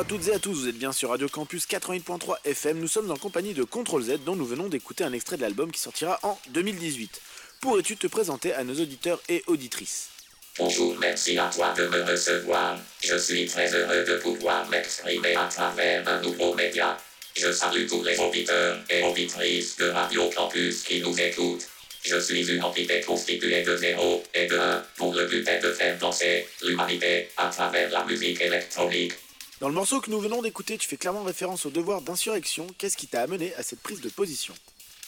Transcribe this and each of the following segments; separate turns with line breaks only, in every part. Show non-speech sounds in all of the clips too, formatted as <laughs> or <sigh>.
à toutes et à tous, vous êtes bien sur Radio Campus 88.3 FM. Nous sommes en compagnie de Control Z dont nous venons d'écouter un extrait de l'album qui sortira en 2018. Pourrais-tu te présenter à nos auditeurs et auditrices?
Bonjour, merci à toi de me recevoir. Je suis très heureux de pouvoir m'exprimer à travers un nouveau média. Je salue tous les auditeurs et auditrices de Radio Campus qui nous écoutent. Je suis une entité constituée de zéro et de un pour le but est de faire danser l'humanité à travers la musique électronique.
Dans le morceau que nous venons d'écouter, tu fais clairement référence au devoir d'insurrection. Qu'est-ce qui t'a amené à cette prise de position?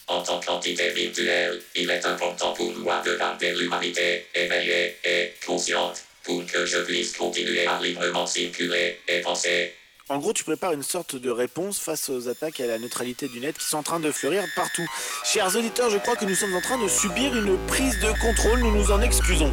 En tant qu'entité virtuelle, il est important pour moi de garder l'humanité éveillée et consciente pour que je puisse continuer à librement circuler et penser.
En gros, tu prépares une sorte de réponse face aux attaques à la neutralité du net qui sont en train de fleurir partout. Chers auditeurs, je crois que nous sommes en train de subir une prise de contrôle, nous nous en excusons.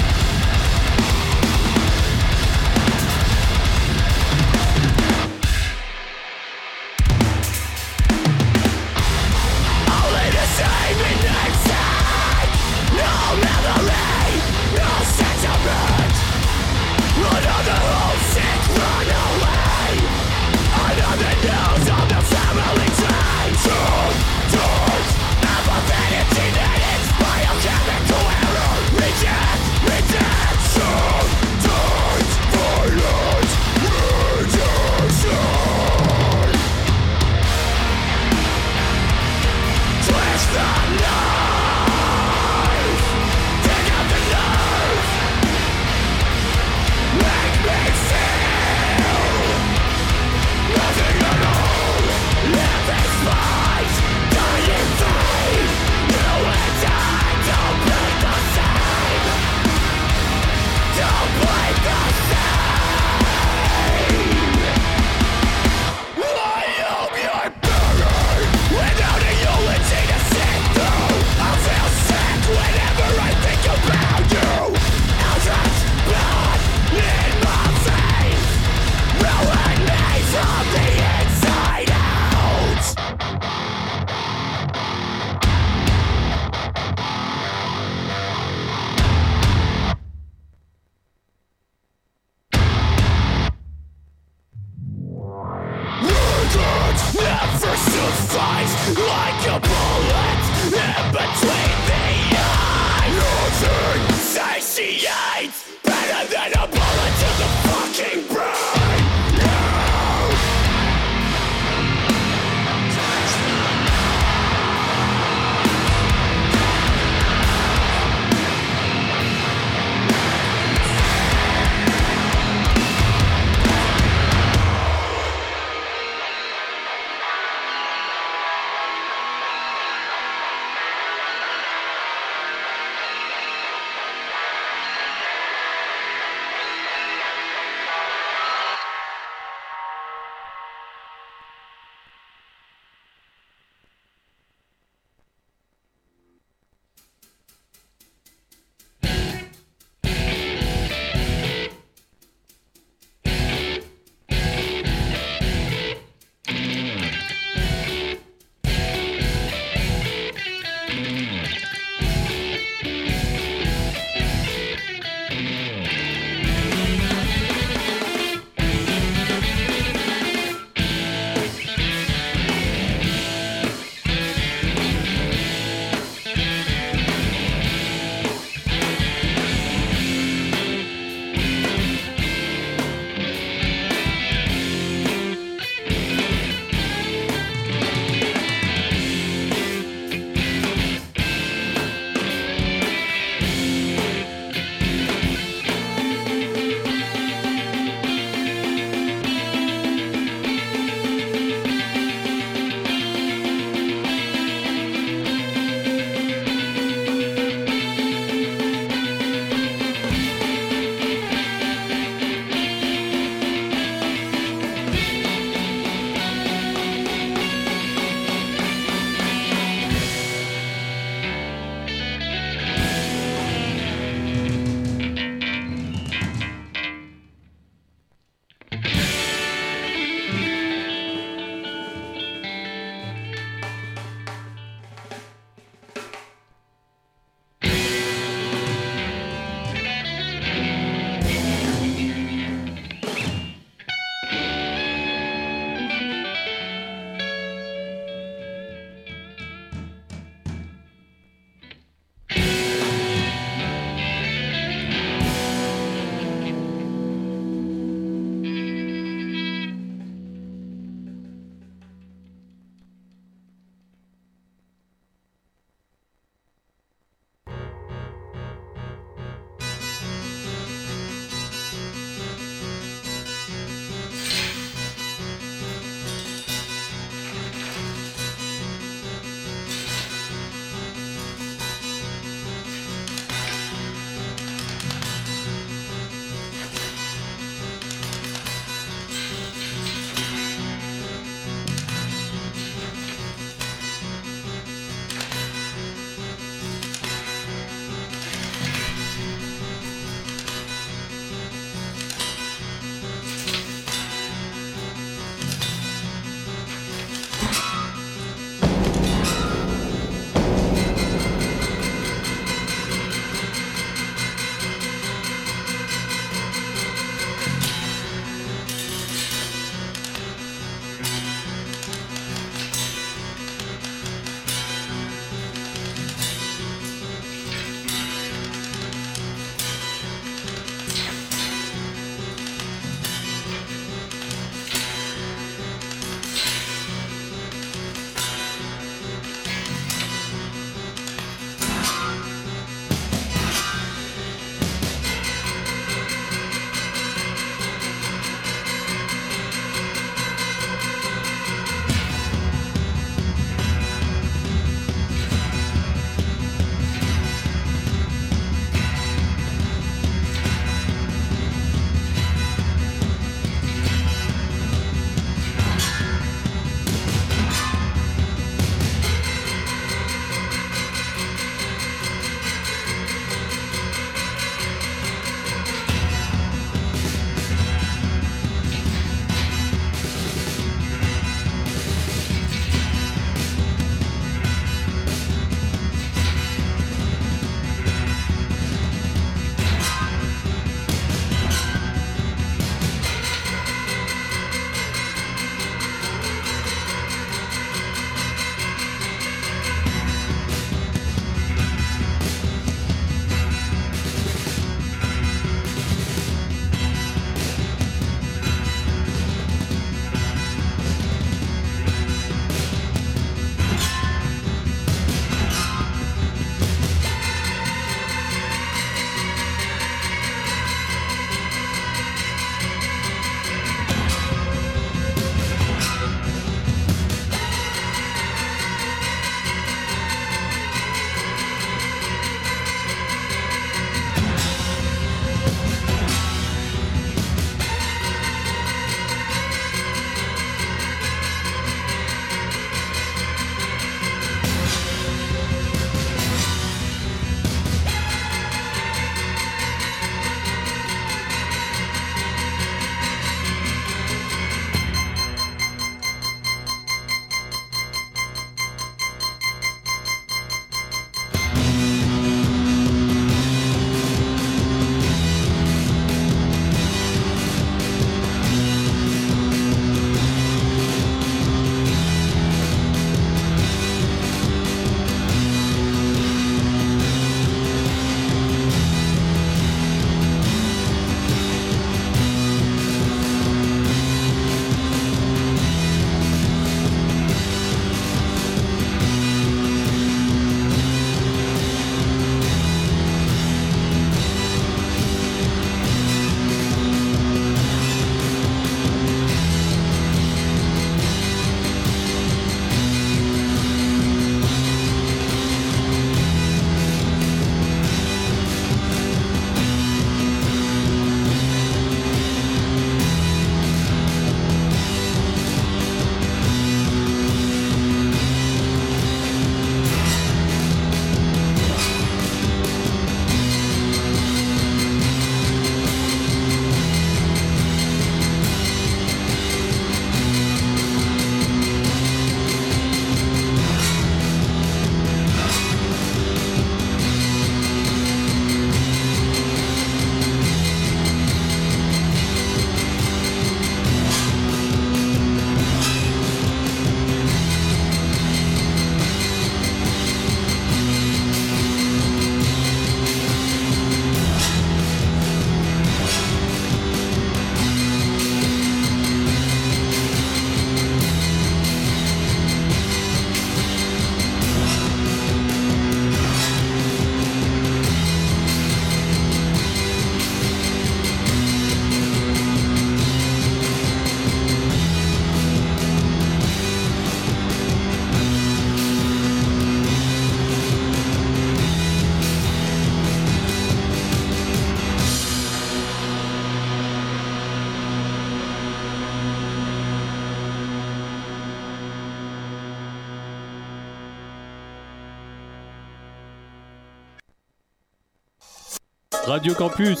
Radio Campus.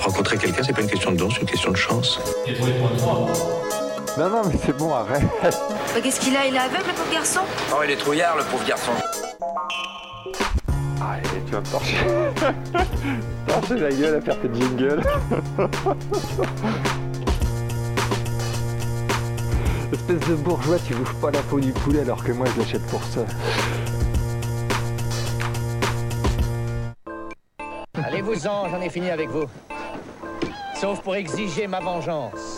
Rencontrer quelqu'un, c'est pas une question de don, c'est une question de chance.
Non, non, mais c'est bon, arrête.
Bah, Qu'est-ce qu'il a? Il est aveugle, le pauvre garçon?
Oh, il est trouillard, le pauvre garçon.
Allez, tu vas me torcher. <laughs> torcher la gueule à faire tes jingles. <laughs> Espèce de bourgeois, tu bouffes pas la peau du poulet alors que moi je l'achète pour ça.
J'en ai fini avec vous. Sauf pour exiger ma vengeance.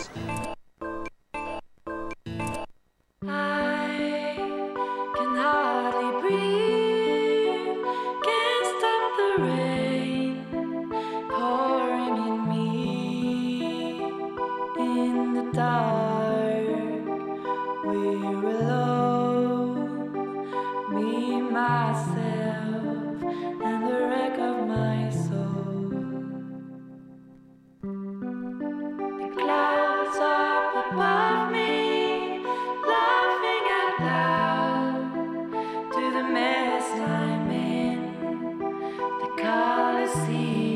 See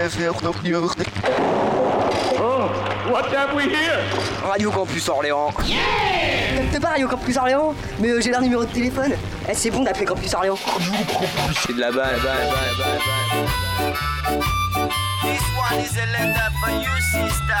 Joseph, Oh, what have we here?
Radio Campus Orléans. Yeah! Capte pas Radio Campus Orléans, mais euh, j'ai leur numéro de téléphone. Eh, c'est bon d'appeler Campus Orléans. Radio Campus.
C'est de la balle, balle, balle, balle, balle.
This one is a letter for you, sister.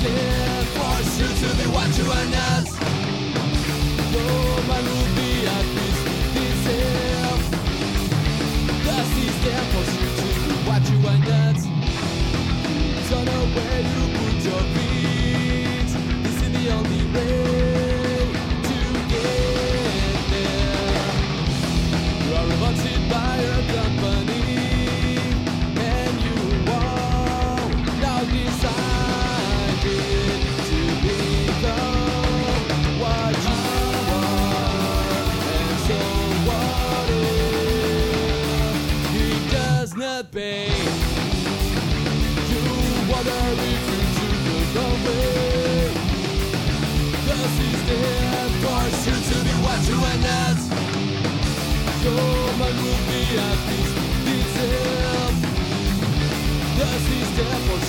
still so,
man
ruft wie er fließt, die
Serb. Das ist
der Erfolg.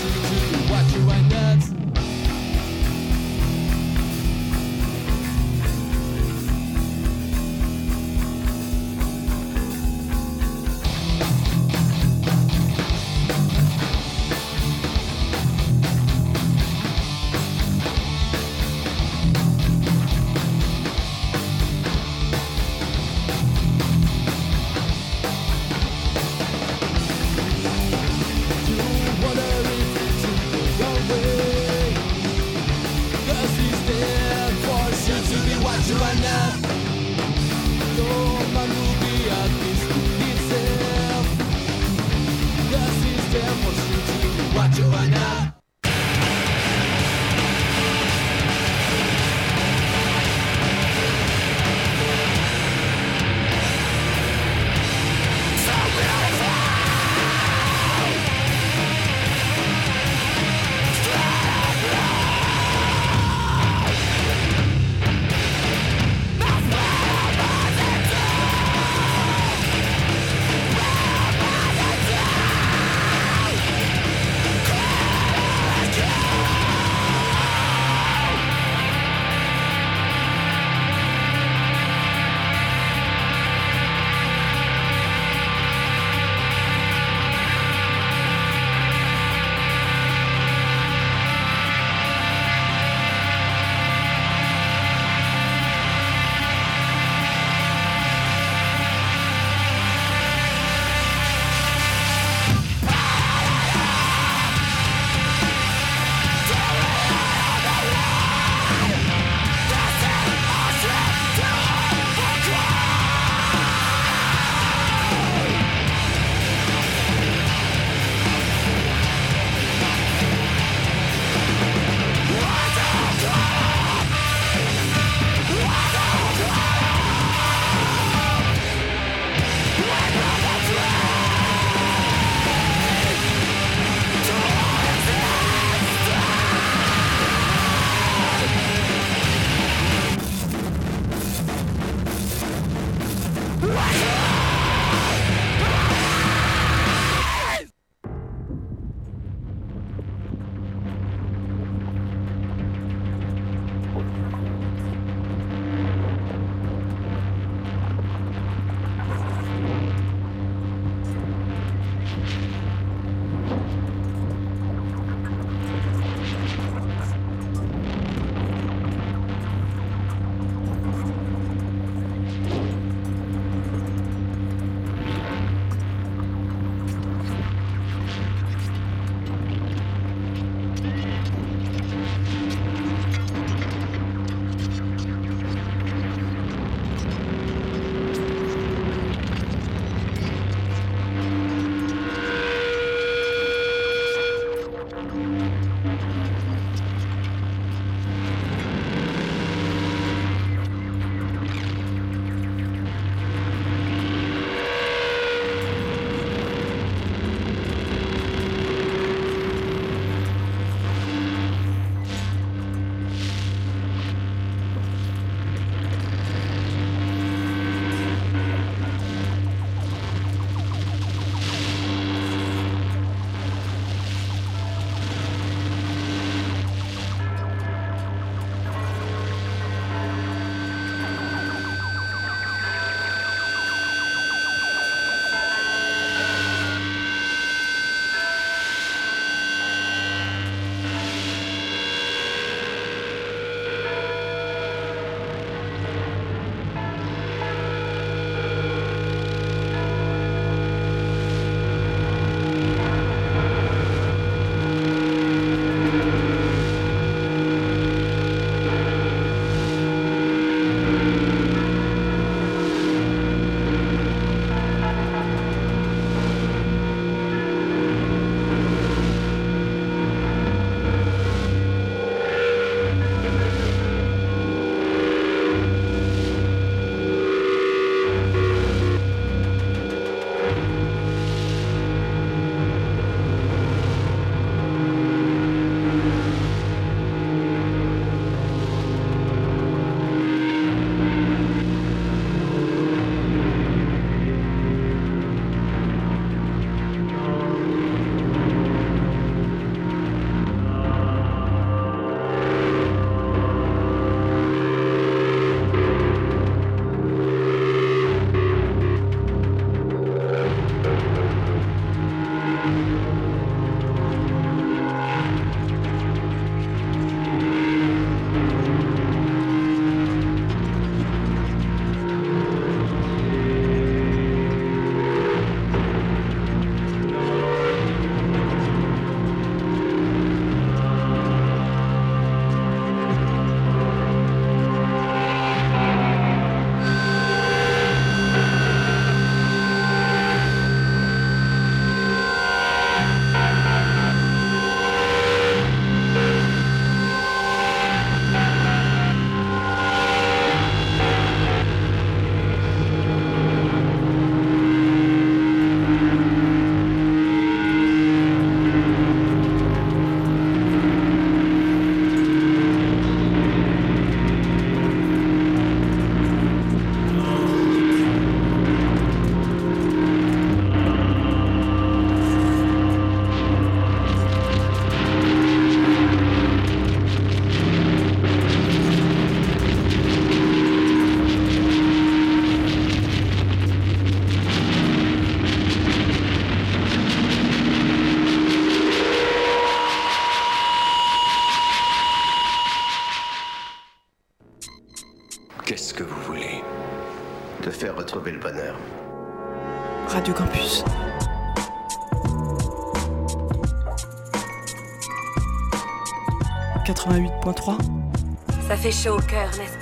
Chaud au cœur, n'est-ce pas.